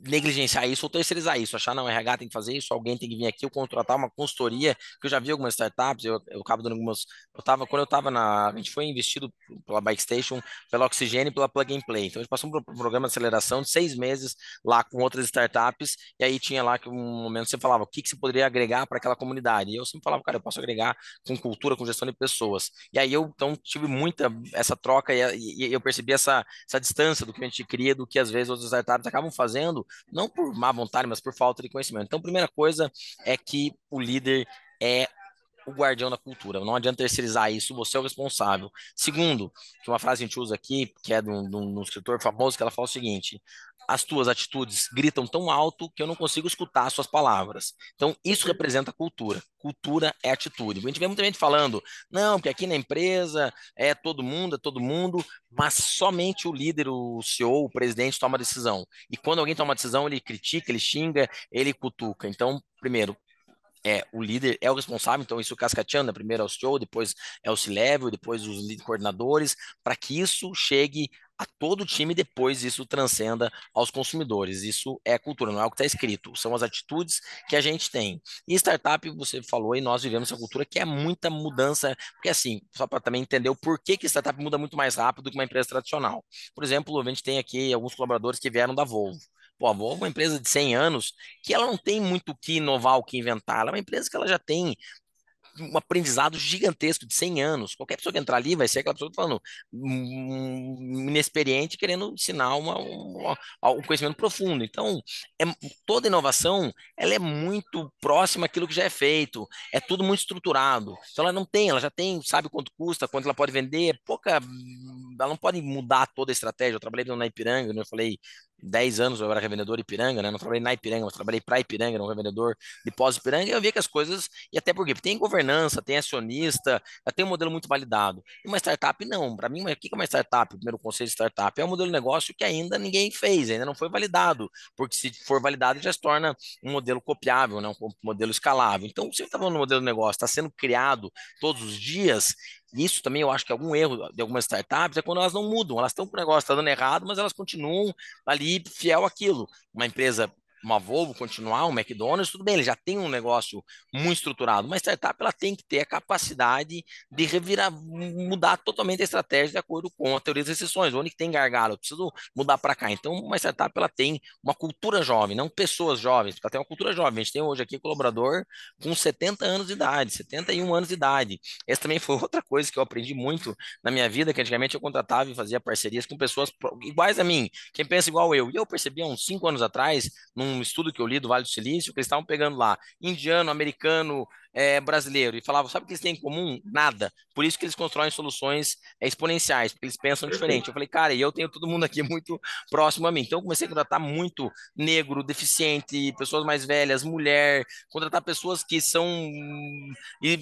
negligenciar isso ou terceirizar isso, achar não, RH tem que fazer isso, alguém tem que vir aqui ou contratar uma consultoria, que eu já vi algumas startups, eu, eu acabo dando algumas, eu tava, quando eu tava na, a gente foi investido pela Bike Station, pela Oxigênio e pela Plug and Play, então a gente passou um programa de aceleração de seis meses lá com outras startups, e aí tinha lá que um momento você falava, o que, que você poderia agregar para aquela comunidade, e eu sempre falava, cara, eu posso agregar com cultura, com gestão de pessoas, e aí eu, então, tive muita essa troca e, e eu percebi essa, essa distância do que a gente cria, do que às vezes outras startups acabam fazendo, não por má vontade, mas por falta de conhecimento. Então, primeira coisa é que o líder é o guardião da cultura. Não adianta terceirizar isso, você é o responsável. Segundo, que uma frase que a gente usa aqui, que é de um, de um escritor famoso, que ela fala o seguinte: as tuas atitudes gritam tão alto que eu não consigo escutar as suas palavras. Então, isso representa cultura. Cultura é atitude. A gente vê muita gente falando, não, porque aqui na empresa é todo mundo, é todo mundo, mas somente o líder, o CEO, o presidente toma decisão. E quando alguém toma decisão, ele critica, ele xinga, ele cutuca. Então, primeiro, é, o líder é o responsável, então isso cascateando, né? primeiro é o CEO, depois é o C-Level, depois os coordenadores, para que isso chegue a todo time depois isso transcenda aos consumidores. Isso é cultura, não é o que está escrito, são as atitudes que a gente tem. E startup, você falou, e nós vivemos essa cultura que é muita mudança, porque assim, só para também entender o porquê que startup muda muito mais rápido que uma empresa tradicional. Por exemplo, a gente tem aqui alguns colaboradores que vieram da Volvo. Pô, a Volvo é uma empresa de 100 anos que ela não tem muito o que inovar, o que inventar. Ela é uma empresa que ela já tem um aprendizado gigantesco de 100 anos. Qualquer pessoa que entrar ali vai ser aquela pessoa tá falando um, inexperiente querendo ensinar uma, uma, um conhecimento profundo. Então, é, toda inovação ela é muito próxima àquilo que já é feito. É tudo muito estruturado. Então, ela não tem, ela já tem, sabe quanto custa, quanto ela pode vender. Pouca, ela não pode mudar toda a estratégia. Eu trabalhei na Ipiranga, eu falei 10 anos eu era revendedor Ipiranga, né? Não trabalhei na Ipiranga, mas trabalhei para Ipiranga, no revendedor de pós-Ipiranga, e eu via que as coisas, e até porque tem governança, tem acionista, tem um modelo muito validado. E uma startup, não. Para mim, o que é uma startup? O primeiro conceito de startup é um modelo de negócio que ainda ninguém fez, ainda não foi validado, porque se for validado já se torna um modelo copiável, né? um modelo escalável. Então, se você está falando no modelo de negócio, está sendo criado todos os dias, isso também eu acho que é algum erro de algumas startups é quando elas não mudam, elas estão com o negócio, está dando errado, mas elas continuam ali fiel àquilo. Uma empresa uma Volvo continuar, um McDonald's, tudo bem, ele já tem um negócio muito estruturado, mas startup ela tem que ter a capacidade de revirar, mudar totalmente a estratégia de acordo com a teoria das exceções, onde tem gargalo, eu preciso mudar para cá. Então, uma startup ela tem uma cultura jovem, não pessoas jovens, ela tem uma cultura jovem. A gente tem hoje aqui colaborador com 70 anos de idade, 71 anos de idade. Essa também foi outra coisa que eu aprendi muito na minha vida, que antigamente eu contratava e fazia parcerias com pessoas iguais a mim, quem pensa igual eu. E eu percebi há uns 5 anos atrás, num um estudo que eu li do Vale do Silício, que eles estavam pegando lá indiano, americano, é, brasileiro e falavam, sabe o que eles têm em comum? Nada. Por isso que eles constroem soluções é, exponenciais, porque eles pensam diferente. Eu falei, cara, e eu tenho todo mundo aqui muito próximo a mim. Então eu comecei a contratar muito negro, deficiente, pessoas mais velhas, mulher, contratar pessoas que são e,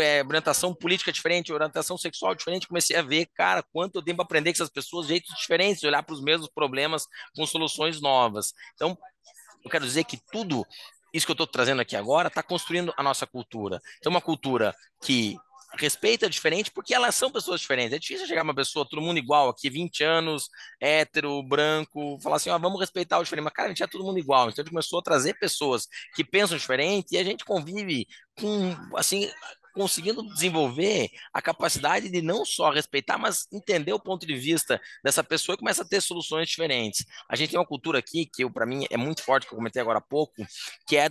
é, orientação política diferente, orientação sexual diferente. Comecei a ver, cara, quanto eu tenho para aprender com essas pessoas, jeitos diferentes, olhar para os mesmos problemas com soluções novas. Então, eu quero dizer que tudo isso que eu estou trazendo aqui agora está construindo a nossa cultura. Então, uma cultura que respeita diferente porque elas são pessoas diferentes. É difícil chegar uma pessoa, todo mundo igual aqui, 20 anos, hétero, branco, falar assim, ó, vamos respeitar o diferente. Mas, cara, a gente é todo mundo igual. Então a gente começou a trazer pessoas que pensam diferente e a gente convive com, assim, conseguindo desenvolver a capacidade de não só respeitar, mas entender o ponto de vista dessa pessoa e começa a ter soluções diferentes. A gente tem uma cultura aqui que para mim é muito forte que eu comentei agora há pouco, que é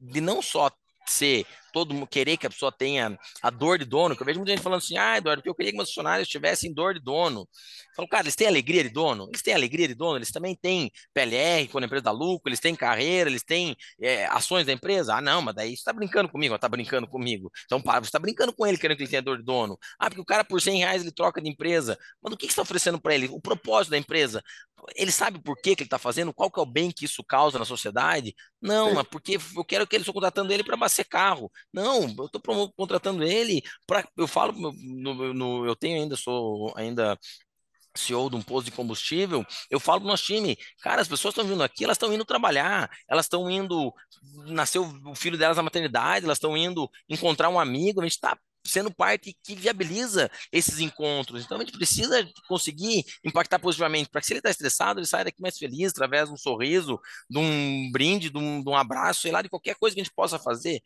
de não só ser todo mundo querer que a pessoa tenha a dor de dono, que eu vejo muita gente falando assim, ah, Eduardo, eu queria que meus funcionários tivessem dor de dono. Eu falo, cara, eles têm alegria de dono? Eles têm alegria de dono, eles também têm PLR, quando a empresa dá lucro, eles têm carreira, eles têm é, ações da empresa. Ah, não, mas daí você está brincando comigo, está brincando comigo. Então, para, você está brincando com ele, querendo que ele tenha dor de dono. Ah, porque o cara por 100 reais ele troca de empresa. Mas o que, que você está oferecendo para ele? O propósito da empresa. Ele sabe por que, que ele está fazendo? Qual que é o bem que isso causa na sociedade? Não, mas porque eu quero que eles estão contratando ele para abastecer carro. Não, eu estou contratando ele para. Eu falo, no, no, eu tenho ainda, sou ainda CEO de um posto de combustível, eu falo pro nosso time, cara, as pessoas estão vindo aqui, elas estão indo trabalhar, elas estão indo, nasceu o filho delas na maternidade, elas estão indo encontrar um amigo, a gente está sendo parte que viabiliza esses encontros. Então a gente precisa conseguir impactar positivamente, para que se ele está estressado, ele saia daqui mais feliz, através de um sorriso, de um brinde, de um, de um abraço, sei lá, de qualquer coisa que a gente possa fazer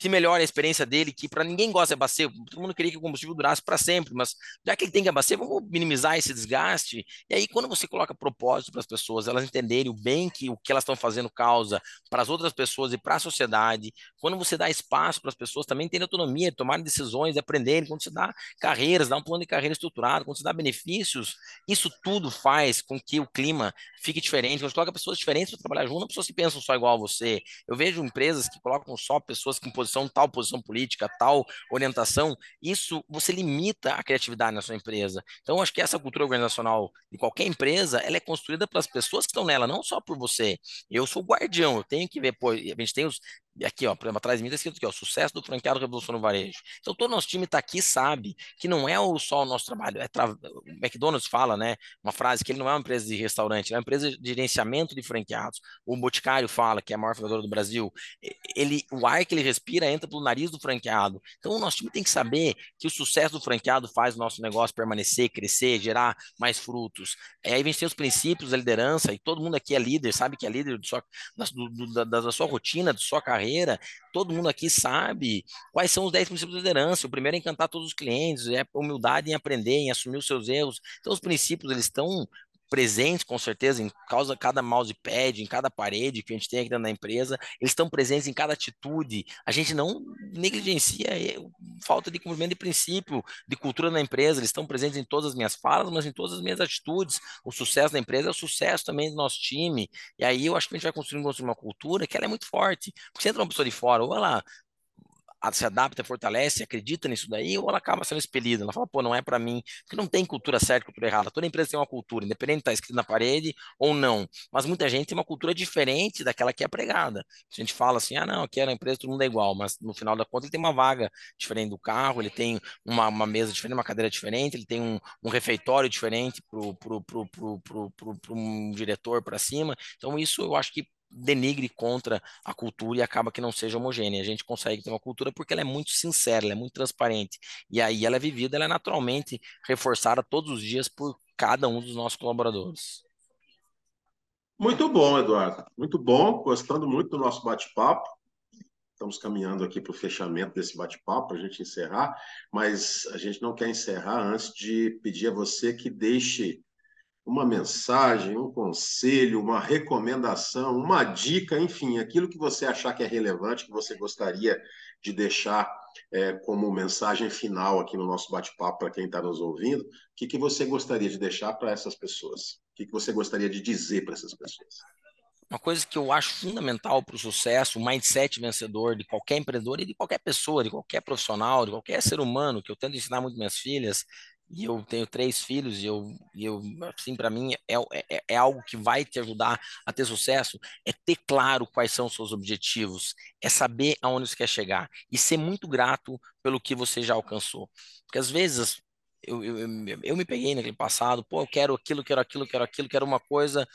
que melhore a experiência dele, que para ninguém gosta de abastecer, todo mundo queria que o combustível durasse para sempre, mas já que ele tem que abastecer, vamos minimizar esse desgaste. E aí, quando você coloca propósito para as pessoas, elas entenderem o bem que o que elas estão fazendo causa para as outras pessoas e para a sociedade, quando você dá espaço para as pessoas também terem autonomia, tomarem decisões, aprenderem, quando você dá carreiras, dá um plano de carreira estruturado, quando você dá benefícios, isso tudo faz com que o clima fique diferente. Quando você coloca pessoas diferentes para trabalhar junto, não pessoas que pensam só igual a você. Eu vejo empresas que colocam só pessoas que posição, tal posição política, tal orientação, isso você limita a criatividade na sua empresa. Então, acho que essa cultura organizacional de qualquer empresa, ela é construída pelas pessoas que estão nela, não só por você. Eu sou guardião, eu tenho que ver, pô, a gente tem os aqui, ó, por exemplo, atrás de mim está escrito aqui, ó, sucesso do franqueado Revolução no Varejo. Então, todo nosso time está aqui sabe que não é só o nosso trabalho. É tra... O McDonald's fala, né, uma frase que ele não é uma empresa de restaurante, é uma empresa de gerenciamento de franqueados. O Boticário fala, que é a maior franqueadora do Brasil, ele, o ar que ele respira entra pelo nariz do franqueado. Então, o nosso time tem que saber que o sucesso do franqueado faz o nosso negócio permanecer, crescer, gerar mais frutos. É, aí vem os princípios da liderança, e todo mundo aqui é líder, sabe que é líder do sua, da, do, da, da sua rotina, da sua carreira carreira, todo mundo aqui sabe quais são os 10 princípios de liderança. O primeiro é encantar todos os clientes, é humildade em aprender, em assumir os seus erros. Então, os princípios, eles estão presentes, com certeza, em causa cada mousepad, em cada parede que a gente tem aqui dentro da empresa, eles estão presentes em cada atitude. A gente não negligencia é, falta de cumprimento de princípio, de cultura na empresa, eles estão presentes em todas as minhas falas, mas em todas as minhas atitudes. O sucesso da empresa é o sucesso também do nosso time. E aí eu acho que a gente vai construir uma cultura que ela é muito forte. Porque se entra uma pessoa de fora, ou ela se adapta, fortalece, acredita nisso daí, ou ela acaba sendo expelida. Ela fala, pô, não é para mim, porque não tem cultura certa, cultura errada. Toda empresa tem uma cultura, independente de estar tá escrito na parede ou não. Mas muita gente tem uma cultura diferente daquela que é pregada. A gente fala assim, ah, não, aqui é na empresa todo mundo é igual, mas no final da conta ele tem uma vaga diferente do carro, ele tem uma, uma mesa diferente, uma cadeira diferente, ele tem um, um refeitório diferente para um diretor para cima. Então isso eu acho que denigre contra a cultura e acaba que não seja homogênea. A gente consegue ter uma cultura porque ela é muito sincera, ela é muito transparente. E aí ela é vivida, ela é naturalmente reforçada todos os dias por cada um dos nossos colaboradores. Muito bom, Eduardo. Muito bom. Gostando muito do nosso bate-papo. Estamos caminhando aqui para o fechamento desse bate-papo, para a gente encerrar, mas a gente não quer encerrar antes de pedir a você que deixe uma mensagem, um conselho, uma recomendação, uma dica, enfim, aquilo que você achar que é relevante, que você gostaria de deixar é, como mensagem final aqui no nosso bate-papo para quem está nos ouvindo, o que, que você gostaria de deixar para essas pessoas? O que, que você gostaria de dizer para essas pessoas? Uma coisa que eu acho fundamental para o sucesso, o mindset vencedor de qualquer empreendedor e de qualquer pessoa, de qualquer profissional, de qualquer ser humano, que eu tento ensinar muito minhas filhas, e eu tenho três filhos e eu, e eu assim, para mim é, é, é, algo que vai te ajudar a ter sucesso, é ter claro quais são os seus objetivos, é saber aonde você quer chegar e ser muito grato pelo que você já alcançou. Porque às vezes eu, eu, eu, me peguei naquele passado, pô, eu quero aquilo, quero aquilo, quero aquilo, quero uma coisa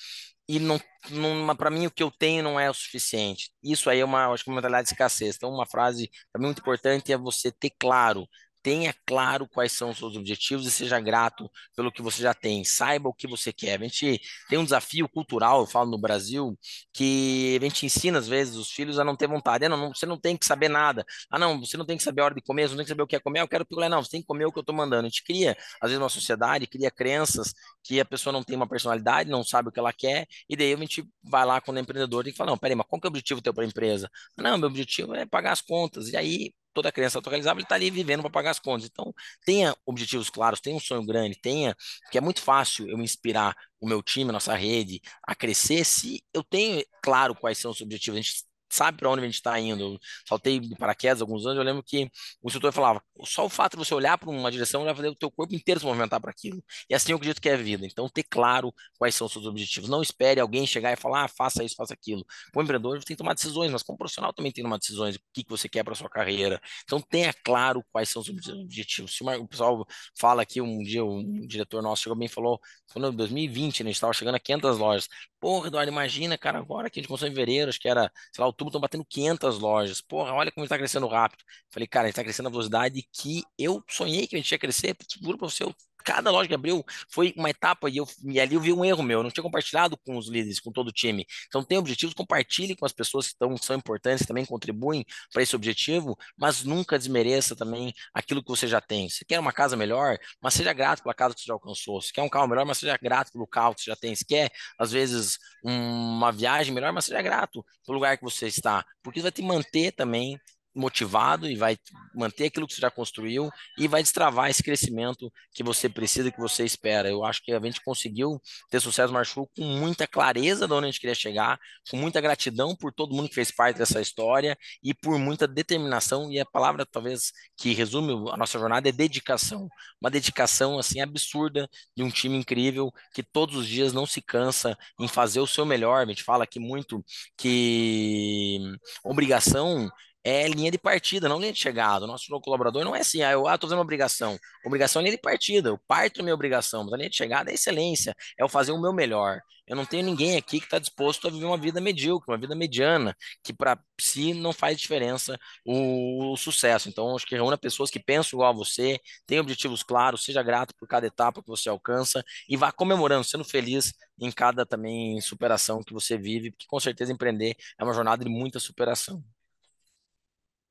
e não, não para mim o que eu tenho não é o suficiente. Isso aí é uma, acho que uma mentalidade de escassez. Então uma frase para mim muito importante é você ter claro tenha claro quais são os seus objetivos e seja grato pelo que você já tem. Saiba o que você quer. A gente tem um desafio cultural, eu falo no Brasil, que a gente ensina às vezes os filhos a não ter vontade. Não, não, você não tem que saber nada. Ah, não, você não tem que saber a hora de comer, você não tem que saber o que é comer. Eu quero picolé. Não, você tem que comer o que eu estou mandando. A gente cria, às vezes, uma sociedade, cria crenças que a pessoa não tem uma personalidade, não sabe o que ela quer, e daí a gente vai lá quando é empreendedor e fala, não, peraí, mas qual que é o objetivo teu para a empresa? Não, meu objetivo é pagar as contas. E aí toda criança autorealizável ele está ali vivendo para pagar as contas. Então, tenha objetivos claros, tenha um sonho grande, tenha, porque é muito fácil eu inspirar o meu time, a nossa rede, a crescer se eu tenho claro quais são os objetivos. A gente sabe para onde a gente está indo. Saltei de paraquedas alguns anos, eu lembro que o instrutor falava, só o fato de você olhar para uma direção vai fazer o teu corpo inteiro se movimentar para aquilo. E assim eu acredito que é a vida. Então, ter claro quais são os seus objetivos. Não espere alguém chegar e falar, ah, faça isso, faça aquilo. O empreendedor tem que tomar decisões, mas como profissional também tem que tomar decisões, o que, que você quer para sua carreira. Então, tenha claro quais são os objetivos. Se o pessoal fala aqui, um dia um diretor nosso chegou bem e falou, em 2020, né, a gente estava chegando a 500 lojas. Porra, Eduardo, imagina, cara, agora que a gente começou em fevereiro, acho que era, sei lá, outubro, estão batendo 500 lojas. Porra, olha como está crescendo rápido. Falei, cara, a gente está crescendo a velocidade que eu sonhei que a gente ia crescer. Juro para você, eu cada loja que abriu foi uma etapa e, eu, e ali eu vi um erro meu. Eu não tinha compartilhado com os líderes, com todo o time. Então, tem objetivos, compartilhe com as pessoas que estão, são importantes, também contribuem para esse objetivo, mas nunca desmereça também aquilo que você já tem. Você quer uma casa melhor, mas seja grato pela casa que você já alcançou. Você quer um carro melhor, mas seja grato pelo carro que você já tem. Você quer, às vezes, uma viagem melhor, mas seja grato pelo lugar que você está, porque isso vai te manter também motivado e vai manter aquilo que você já construiu e vai destravar esse crescimento que você precisa, que você espera. Eu acho que a gente conseguiu ter sucesso Marshall com muita clareza de onde a gente queria chegar, com muita gratidão por todo mundo que fez parte dessa história e por muita determinação e a palavra talvez que resume a nossa jornada é dedicação. Uma dedicação assim absurda de um time incrível que todos os dias não se cansa em fazer o seu melhor. A gente fala aqui muito que obrigação é linha de partida, não linha de chegada. O nosso colaborador não é assim, ah, eu ah, fazendo uma obrigação. Obrigação é linha de partida, eu parto minha obrigação, mas a linha de chegada é excelência, é o fazer o meu melhor. Eu não tenho ninguém aqui que está disposto a viver uma vida medíocre, uma vida mediana, que para si não faz diferença o, o, sucesso. Então, acho que reúna pessoas que pensam igual a você, tem objetivos claros, seja grato por cada etapa que você alcança e vá comemorando, sendo feliz em cada também superação que você vive, porque com certeza empreender é uma jornada de muita superação.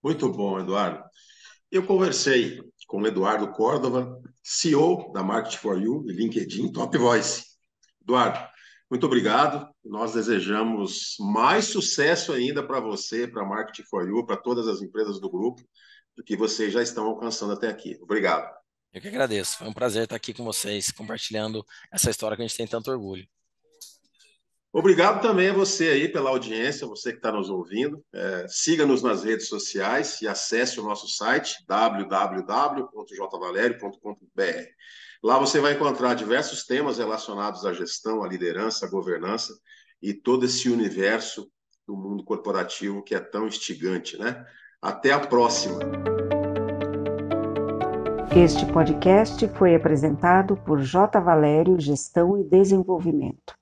Muito bom, Eduardo. Eu conversei com Eduardo Córdova, CEO da Market for You e LinkedIn Top Voice. Eduardo, muito obrigado. Nós desejamos mais sucesso ainda para você, para a Market for You, para todas as empresas do grupo, do que vocês já estão alcançando até aqui. Obrigado. Eu que agradeço. Foi um prazer estar aqui com vocês, compartilhando essa história que a gente tem tanto orgulho. Obrigado também a você aí pela audiência, você que está nos ouvindo. É, Siga-nos nas redes sociais e acesse o nosso site www.jvalerio.com.br. Lá você vai encontrar diversos temas relacionados à gestão, à liderança, à governança e todo esse universo do mundo corporativo que é tão instigante, né? Até a próxima. Este podcast foi apresentado por J. Valério Gestão e Desenvolvimento.